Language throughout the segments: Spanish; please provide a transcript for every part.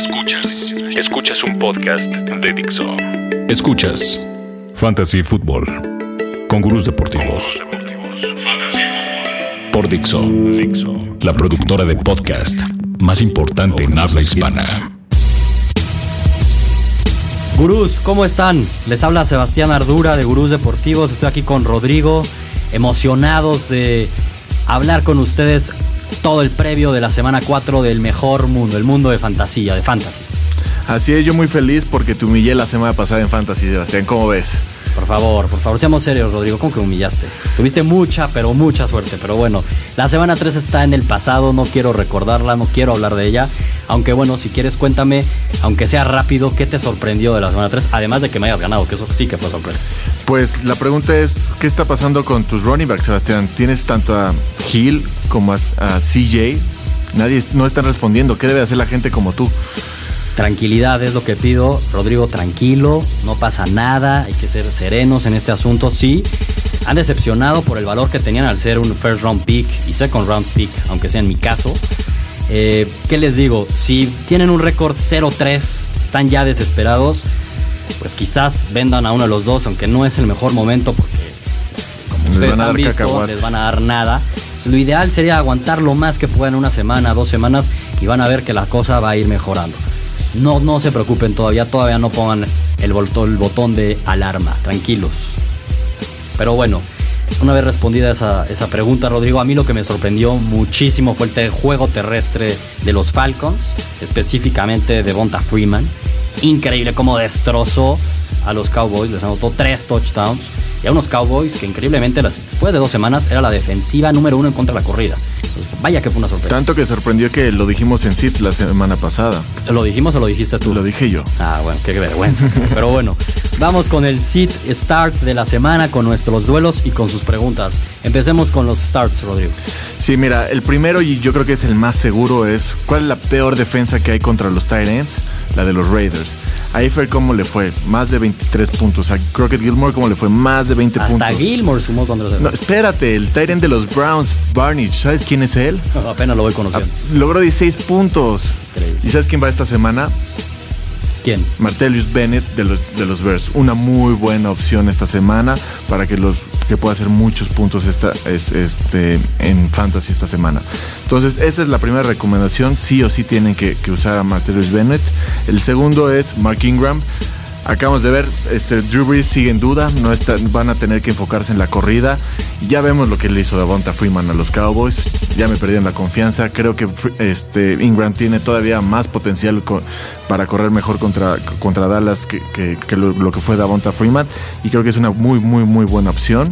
Escuchas. Escuchas un podcast de Dixo. Escuchas Fantasy Football con gurús deportivos. Por Dixo, la productora de podcast más importante en habla hispana. Gurús, ¿cómo están? Les habla Sebastián Ardura de Gurús Deportivos. Estoy aquí con Rodrigo, emocionados de hablar con ustedes todo el previo de la semana 4 del mejor mundo, el mundo de fantasía, de fantasy. Así es, yo muy feliz porque te humillé la semana pasada en Fantasy, Sebastián. ¿Cómo ves? Por favor, por favor, seamos serios, Rodrigo. ¿Cómo que humillaste? Tuviste mucha, pero mucha suerte. Pero bueno, la semana 3 está en el pasado. No quiero recordarla, no quiero hablar de ella. Aunque bueno, si quieres, cuéntame, aunque sea rápido, ¿qué te sorprendió de la semana 3? Además de que me hayas ganado, que eso sí que fue sorpresa. Pues la pregunta es: ¿qué está pasando con tus running backs, Sebastián? Tienes tanto a Hill como a, a CJ. Nadie no están respondiendo. ¿Qué debe hacer la gente como tú? Tranquilidad es lo que pido. Rodrigo, tranquilo, no pasa nada, hay que ser serenos en este asunto. Sí, han decepcionado por el valor que tenían al ser un first round pick y second round pick, aunque sea en mi caso. Eh, ¿Qué les digo? Si tienen un récord 0-3, están ya desesperados, pues quizás vendan a uno de los dos, aunque no es el mejor momento porque, como Les ustedes han visto, cacahuates. les van a dar nada. Lo ideal sería aguantar lo más que puedan una semana, dos semanas y van a ver que la cosa va a ir mejorando. No, no se preocupen todavía, todavía no pongan el, botón de alarma, tranquilos. Pero bueno, una vez respondida esa, esa pregunta, Rodrigo, a mí lo que me sorprendió muchísimo fue el juego terrestre de los Falcons, específicamente de Bonta Freeman. Increíble cómo destrozó a los Cowboys, les anotó tres touchdowns. Y a unos Cowboys que increíblemente después de dos semanas era la defensiva número uno en contra de la corrida. Pues vaya que fue una sorpresa. Tanto que sorprendió que lo dijimos en Sits la semana pasada. ¿Lo dijimos o lo dijiste tú? Lo dije yo. Ah, bueno, qué vergüenza. Pero bueno, vamos con el sit start de la semana, con nuestros duelos y con sus preguntas. Empecemos con los starts, Rodrigo. Sí, mira, el primero y yo creo que es el más seguro es ¿cuál es la peor defensa que hay contra los Titans? La de los Raiders. A Eifer, ¿cómo le fue? Más de 23 puntos. A Crockett Gilmore, ¿cómo le fue? Más de 20 Hasta puntos. Gilmore sumó contra los No, espérate, el Titan de los Browns, Barnage, ¿sabes quién es él? Apenas lo voy conociendo. logró 16 puntos. Increíble. ¿Y sabes quién va esta semana? ¿Quién? Martellus Bennett de los, de los Bears. Una muy buena opción esta semana para que los que pueda hacer muchos puntos esta, es, este, en fantasy esta semana. Entonces, esa es la primera recomendación. Sí o sí tienen que, que usar a Martellus Bennett. El segundo es Mark Ingram. Acabamos de ver, este, Drew Brees sigue en duda, no van a tener que enfocarse en la corrida. Ya vemos lo que le hizo Davonta Freeman a los Cowboys, ya me perdieron la confianza. Creo que este, Ingram tiene todavía más potencial para correr mejor contra, contra Dallas que, que- que lo, lo que fue Davonta Freeman, y creo que es una muy, muy, muy buena opción.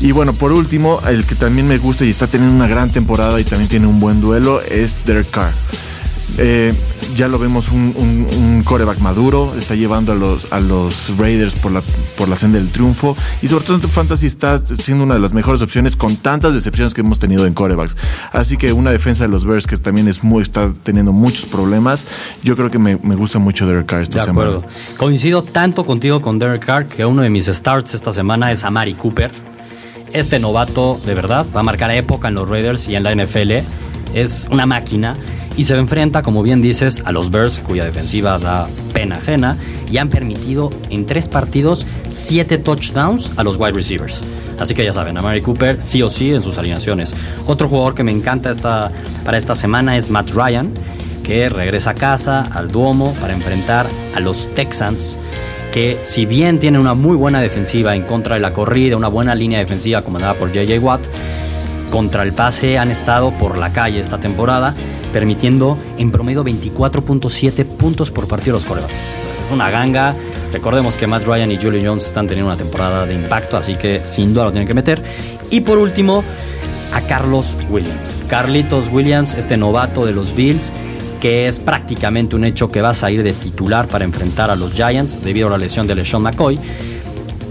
Y bueno, por último, el que también me gusta y está teniendo una gran temporada y también tiene un buen duelo es Derek Carr. Eh, ya lo vemos un, un, un coreback maduro, está llevando a los, a los Raiders por la, por la senda del triunfo y sobre todo en Fantasy está siendo una de las mejores opciones con tantas decepciones que hemos tenido en corebacks. Así que una defensa de los Bears que también es muy, está teniendo muchos problemas, yo creo que me, me gusta mucho Derek Carr esta De semana. acuerdo. Coincido tanto contigo con Derek Carr que uno de mis starts esta semana es Amari Cooper. Este novato, de verdad, va a marcar época en los Raiders y en la NFL. Es una máquina y se enfrenta, como bien dices, a los Bears, cuya defensiva da pena ajena, y han permitido en tres partidos siete touchdowns a los wide receivers. Así que ya saben, a Mary Cooper sí o sí en sus alineaciones. Otro jugador que me encanta esta, para esta semana es Matt Ryan, que regresa a casa, al Duomo, para enfrentar a los Texans que si bien tienen una muy buena defensiva en contra de la corrida, una buena línea defensiva comandada por JJ Watt, contra el pase han estado por la calle esta temporada, permitiendo en promedio 24.7 puntos por partido los corebacks. Es una ganga. Recordemos que Matt Ryan y Julio Jones están teniendo una temporada de impacto, así que sin duda lo tienen que meter. Y por último, a Carlos Williams. Carlitos Williams, este novato de los Bills, que es prácticamente un hecho que va a salir de titular para enfrentar a los Giants debido a la lesión de LeSean McCoy.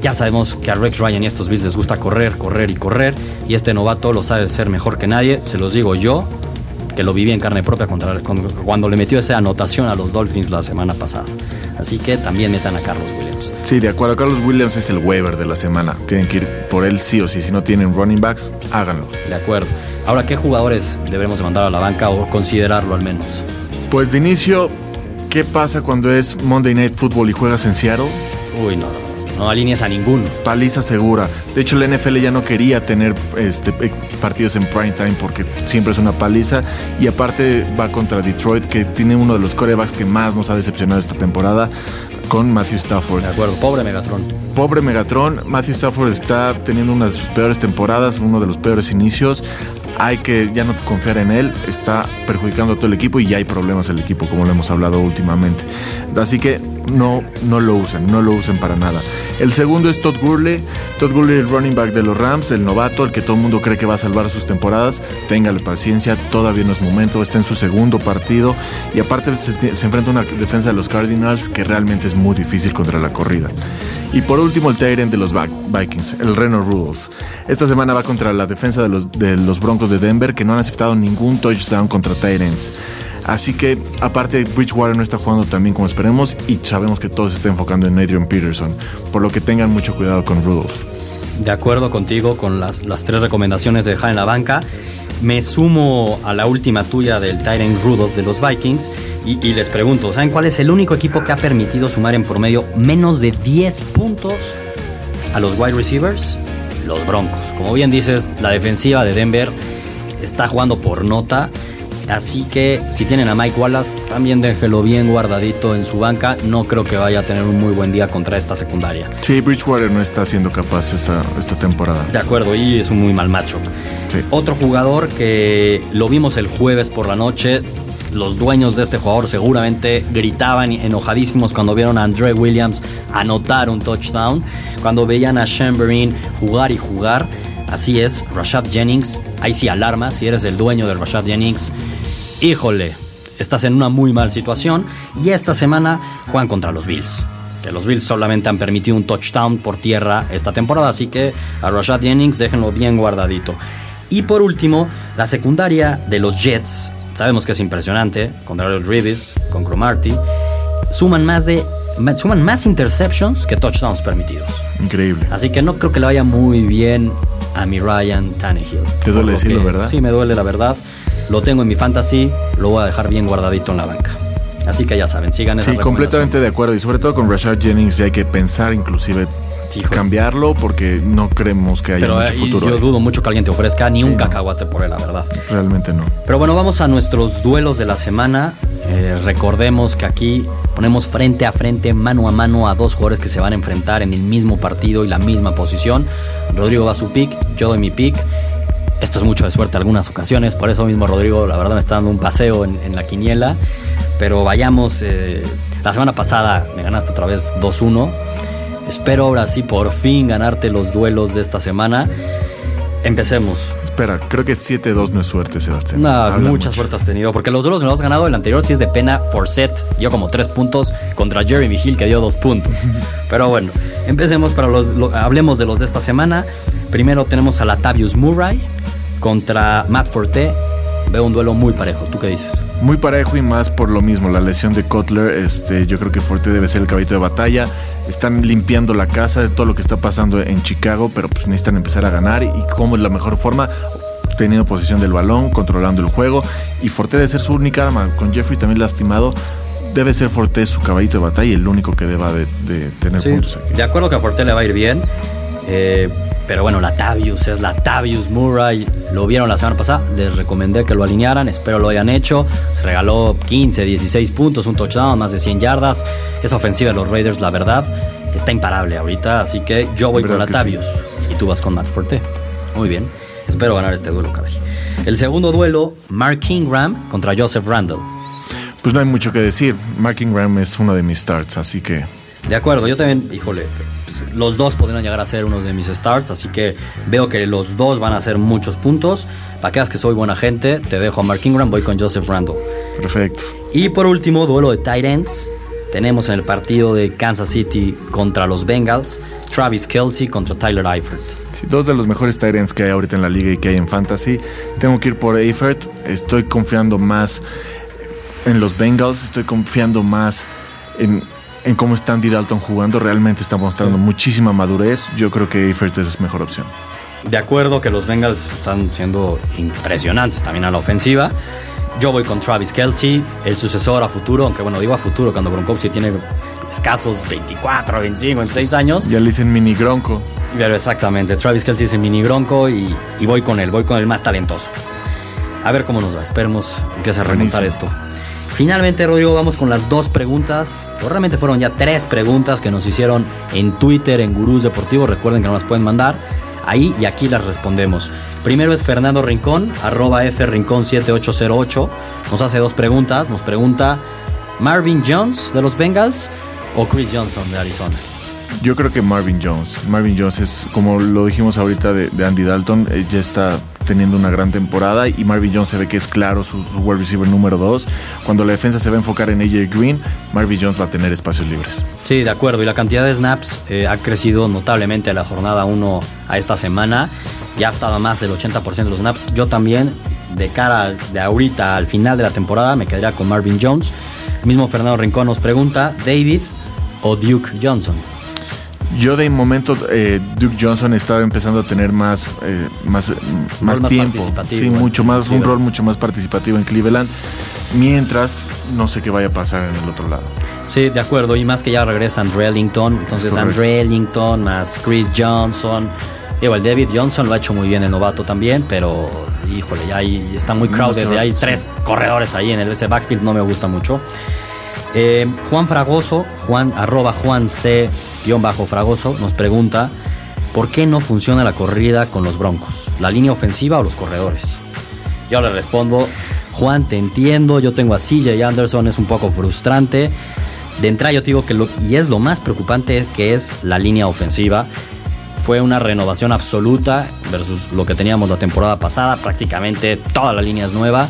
Ya sabemos que a Rex Ryan y a estos Bills les gusta correr, correr y correr. Y este novato lo sabe ser mejor que nadie. Se los digo yo, que lo viví en carne propia contra- con- cuando le metió esa anotación a los Dolphins la semana pasada. Así que también metan a Carlos Williams. Sí, de acuerdo. Carlos Williams es el waiver de la semana. Tienen que ir por él sí o sí. Si no tienen running backs, háganlo. De acuerdo. Ahora, ¿qué jugadores debemos de mandar a la banca o considerarlo al menos? Pues de inicio, ¿Qué pasa cuando es Monday Night Football y juegas en Seattle? Uy, no, no alineas a ninguno. Paliza segura. De hecho, la NFL ya no quería tener este, eh, partidos en prime time porque siempre es una paliza. Y aparte va contra Detroit, que tiene uno de los corebacks que más nos ha decepcionado esta temporada con Matthew Stafford. De acuerdo, pobre Megatron. Pobre Megatron, Matthew Stafford está teniendo una de sus peores temporadas, uno de los peores inicios hay que ya no confiar en él, está perjudicando a todo el equipo y ya hay problemas el equipo, como lo hemos hablado últimamente. Así que no, no lo usen, no lo usen para nada. El segundo es Todd Gurley, Todd Gurley, el running back de los Rams, el novato, el que todo el mundo cree que va a salvar sus temporadas. Téngale paciencia, todavía no es momento, está en su segundo partido y aparte se enfrenta a una defensa de los Cardinals que realmente es muy difícil contra la corrida. Y por último, el Tyrant de los Vikings, el Reno Rudolph. Esta semana va contra la defensa de los, Broncos de Denver, que no han aceptado ningún touchdown contra Tyrants. Así que, aparte, Bridgewater no está jugando tan bien como esperemos y sabemos que todo se está enfocando en Adrian Peterson, por lo que tengan mucho cuidado con Rudolph. De acuerdo contigo con las, las tres recomendaciones de dejar en la banca. Me sumo a la última tuya del Tyrant Rudolph de los Vikings y, y, les pregunto, ¿saben cuál es el único equipo que ha permitido sumar en promedio menos de 10 puntos a los wide receivers? Los Broncos. Como bien dices, la defensiva de Denver está jugando por nota. Así que si tienen a Mike Wallace, también déjelo bien guardadito en su banca. No creo que vaya a tener un muy buen día contra esta secundaria. Sí, Bridgewater no está siendo capaz esta, esta temporada. De acuerdo, y es un muy mal macho. Sí. Otro jugador que lo vimos el jueves por la noche. Los dueños de este jugador seguramente gritaban enojadísimos cuando vieron a Andre Williams anotar un touchdown, cuando veían a Chamberlain jugar y jugar. Así es, Rashad Jennings, ahí sí alarma, si eres el dueño del Rashad Jennings, híjole, estás en una muy mal situación. Y esta semana juegan contra los Bills. Que los Bills solamente han permitido un touchdown por tierra esta temporada, así que a Rashad Jennings déjenlo bien guardadito. Y por último, la secundaria de los Jets, sabemos que es impresionante, con Daryl Reeves, con Cromarty, suman más de suman más interceptions que touchdowns permitidos. Increíble. Así que no creo que le vaya muy bien a mi Ryan Tannehill. Te duele decirlo, que, ¿verdad? Sí, me duele la verdad. Lo tengo en mi fantasy, lo voy a dejar bien guardadito en la banca. Así que ya saben, sigan esa Sí, completamente de acuerdo. Y sobre todo con Rashad Jennings ya hay que pensar inclusive Hijo. cambiarlo porque no creemos que haya Pero mucho futuro. yo ahí. dudo mucho que alguien te ofrezca ni Sí, un no. cacahuate por él, la verdad. Realmente no. Pero bueno, vamos a nuestros duelos de la semana. Eh, recordemos que aquí ponemos frente a frente, mano a mano a dos jugadores que se van a enfrentar en el mismo partido y la misma posición. Rodrigo da su pick, yo doy mi pick. Esto es mucho de suerte algunas ocasiones, por eso mismo Rodrigo la verdad me está dando un paseo en, la quiniela. Pero vayamos, eh, la semana pasada me ganaste otra vez 2-1. Espero ahora sí por fin ganarte los duelos de esta semana. Empecemos. Espera, creo que 7-2 no es suerte, Sebastián. No, Habla mucha mucho. suerte has tenido, porque los duelos me los has ganado. El anterior sí es de pena. Forset dio como tres puntos contra Jeremy Hill, que dio dos puntos. Pero bueno, empecemos para los. lo- hablemos de los de esta semana. Primero tenemos a Latavius Murray contra Matt Forte. Veo un duelo muy parejo. ¿Tú qué dices? Muy parejo y más por lo mismo, la lesión de Kotler, este, yo creo que Fuerte debe ser el caballito de batalla. Están limpiando la casa, es todo lo que está pasando en Chicago, pero pues necesitan empezar a ganar y cómo es la mejor forma teniendo posición del balón, controlando el juego y Forte debe ser su única arma, con Jeffrey también lastimado. Debe ser Forte su caballito de batalla y el único que deba de, de tener puntos aquí. de acuerdo que a Forte le va a ir bien. eh, pero bueno, Latavius es Latavius Murray. Lo vieron la semana pasada. Les recomendé que lo alinearan. Espero lo hayan hecho. Se regaló 15, 16 puntos, un touchdown, más de 100 yardas. Esa ofensiva de los Raiders, la verdad, está imparable ahorita. Así que yo voy con ¿Verdad que Latavius. Y tú vas con Matt Forte. Muy bien. Espero ganar este duelo, caray. El segundo duelo, Mark Ingram contra Joseph Randall. Pues no hay mucho que decir. Mark Ingram es uno de mis starts, así que De acuerdo, yo también, híjole, los dos podrían llegar a ser unos de mis starts, así que veo que los dos van a hacer muchos puntos. Para que veas que soy buena gente, te dejo a Mark Ingram, voy con Joseph Randall. perfecto. Y por último, duelo de tight ends. Tenemos en el partido de Kansas City contra los Bengals, Travis Kelsey contra Tyler Eifert. Sí, dos de los mejores Tyrants que hay ahorita en la liga y que hay en Fantasy. Tengo que ir por Eifert. Estoy confiando más en los Bengals. Estoy confiando más en, en cómo está Andy Dalton jugando. Realmente está mostrando muchísima madurez. Yo creo que Eifert es mejor opción. De acuerdo que los Bengals están siendo impresionantes también a la ofensiva. Yo voy con Travis Kelsey, el sucesor a futuro, aunque bueno, digo a futuro cuando Gronkowski tiene escasos 24, 25, 26 años. Ya le dicen mini Gronco. Pero exactamente, Travis Kelsey es el mini Gronco y, y voy con él, voy con el más talentoso. A ver cómo nos va, esperemos que empiece a remontar esto. Finalmente, Rodrigo, vamos con las dos preguntas. Realmente fueron ya tres preguntas que nos hicieron en Twitter, en Gurús Deportivos. Recuerden que nos las pueden mandar ahí y aquí las respondemos. Primero es Fernando Rincón, arroba frincón7808. Nos hace dos preguntas. Nos pregunta, ¿Marvin Jones de los Bengals o Chris Johnson de Arizona? Yo creo que Marvin Jones. Marvin Jones es, como lo dijimos ahorita de, Andy Dalton, eh, ya está teniendo una gran temporada y Marvin Jones se ve que es claro su, wide receiver número 2. Cuando la defensa se va a enfocar en AJ Green, Marvin Jones va a tener espacios libres. Sí, de acuerdo. Y la cantidad de snaps eh, ha crecido notablemente a la jornada 1 a esta semana. Ya ha estado más del 80% de los snaps. Yo también, de cara de ahorita al final de la temporada, me quedaría con Marvin Jones. mismo Fernando Rincón nos pregunta, David o Duke Johnson. Yo de momento eh, Duke Johnson estaba empezando a tener más, eh, más, más, tiempo, sí, mucho más, un rol mucho más participativo en Cleveland, mientras no sé qué vaya a pasar en el otro lado. Sí, de acuerdo, y más que ya regresa Andre Ellington, entonces Andre Ellington más Chris Johnson. Igual David Johnson lo ha hecho muy bien el novato también, pero híjole, ya está muy crowded, hay tres corredores ahí en el ese backfield, no me gusta mucho. Eh, Juan Fragoso, Juan, arroba Juan C, bajo Fragoso, nos pregunta, ¿por qué no funciona la corrida con los Broncos? ¿La línea ofensiva o los corredores? Yo le respondo, Juan, te entiendo, yo tengo a CJ Anderson, es un poco frustrante. De entrada yo te digo que lo, y es lo más preocupante que es la línea ofensiva. Fue una renovación absoluta versus lo que teníamos la temporada pasada, prácticamente toda la línea es nueva.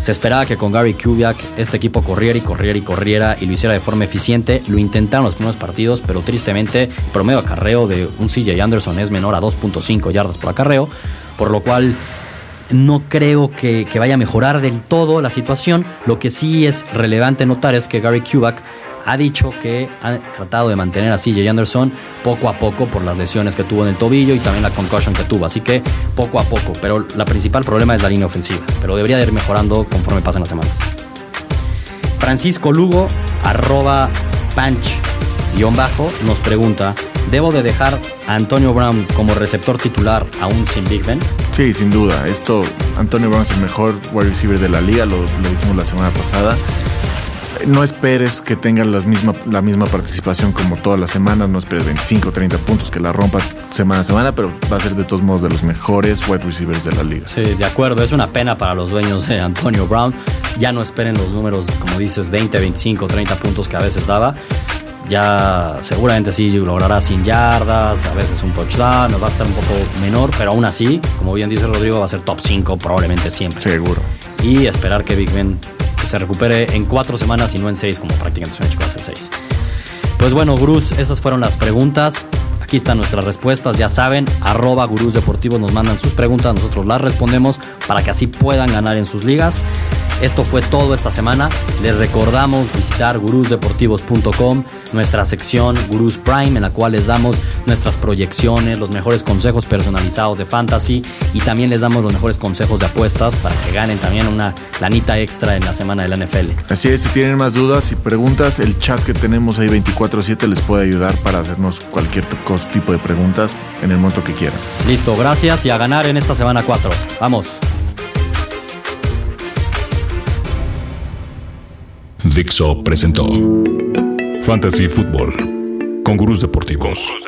Se esperaba que con Gary Kubiak este equipo corriera y corriera y corriera y lo hiciera de forma eficiente. Lo intentaron los primeros partidos, pero tristemente el promedio acarreo de un CJ Anderson es menor a 2.5 yardas por acarreo, por lo cual no creo que, vaya a mejorar del todo la situación. Lo que sí es relevante notar es que Gary Kubiak ha dicho que ha tratado de mantener a CJ Anderson poco a poco por las lesiones que tuvo en el tobillo y también la concussion que tuvo. Así que poco a poco. Pero la principal problema es la línea ofensiva. Pero debería de ir mejorando conforme pasen las semanas. Francisco Lugo, arroba punch guion bajo, nos pregunta, ¿debo de dejar a Antonio Brown como receptor titular aún sin Big Ben? Sí, sin duda. Esto, Antonio Brown es el mejor wide receiver de la liga, lo, lo dijimos la semana pasada no esperes que tenga la misma, la misma participación como todas las semanas, no esperes 25 o 30 puntos que la rompa semana a semana, pero va a ser de todos modos de los mejores wide receivers de la liga. Sí, de acuerdo, es una pena para los dueños de Antonio Brown. Ya no esperen los números, como dices, 20, 25, 30 puntos que a veces daba. Ya seguramente sí logrará 100 yardas, a veces un touchdown, va a estar un poco menor, pero aún así, como bien dice Rodrigo, va a ser top 5 probablemente siempre. Seguro. Y esperar que Big Ben se recupere en cuatro semanas y no en seis, como prácticamente es un hecho que va a ser seis. Pues bueno, gurús, esas fueron las preguntas. Aquí están nuestras respuestas, ya saben, arroba gurús deportivos nos mandan sus preguntas, nosotros las respondemos para que así puedan ganar en sus ligas. Esto fue todo esta semana. Les recordamos visitar gurusdeportivos.com, nuestra sección Gurus Prime, en la cual les damos nuestras proyecciones, los mejores consejos personalizados de fantasy y también les damos los mejores consejos de apuestas para que ganen también una lanita extra en la semana de la NFL. Así es, si tienen más dudas y preguntas, el chat que tenemos ahí 24/7 les puede ayudar para hacernos cualquier tipo de preguntas en el momento que quieran. Listo, gracias y a ganar en esta semana 4. Vamos. Dixo presentó Fantasy Football con gurús deportivos.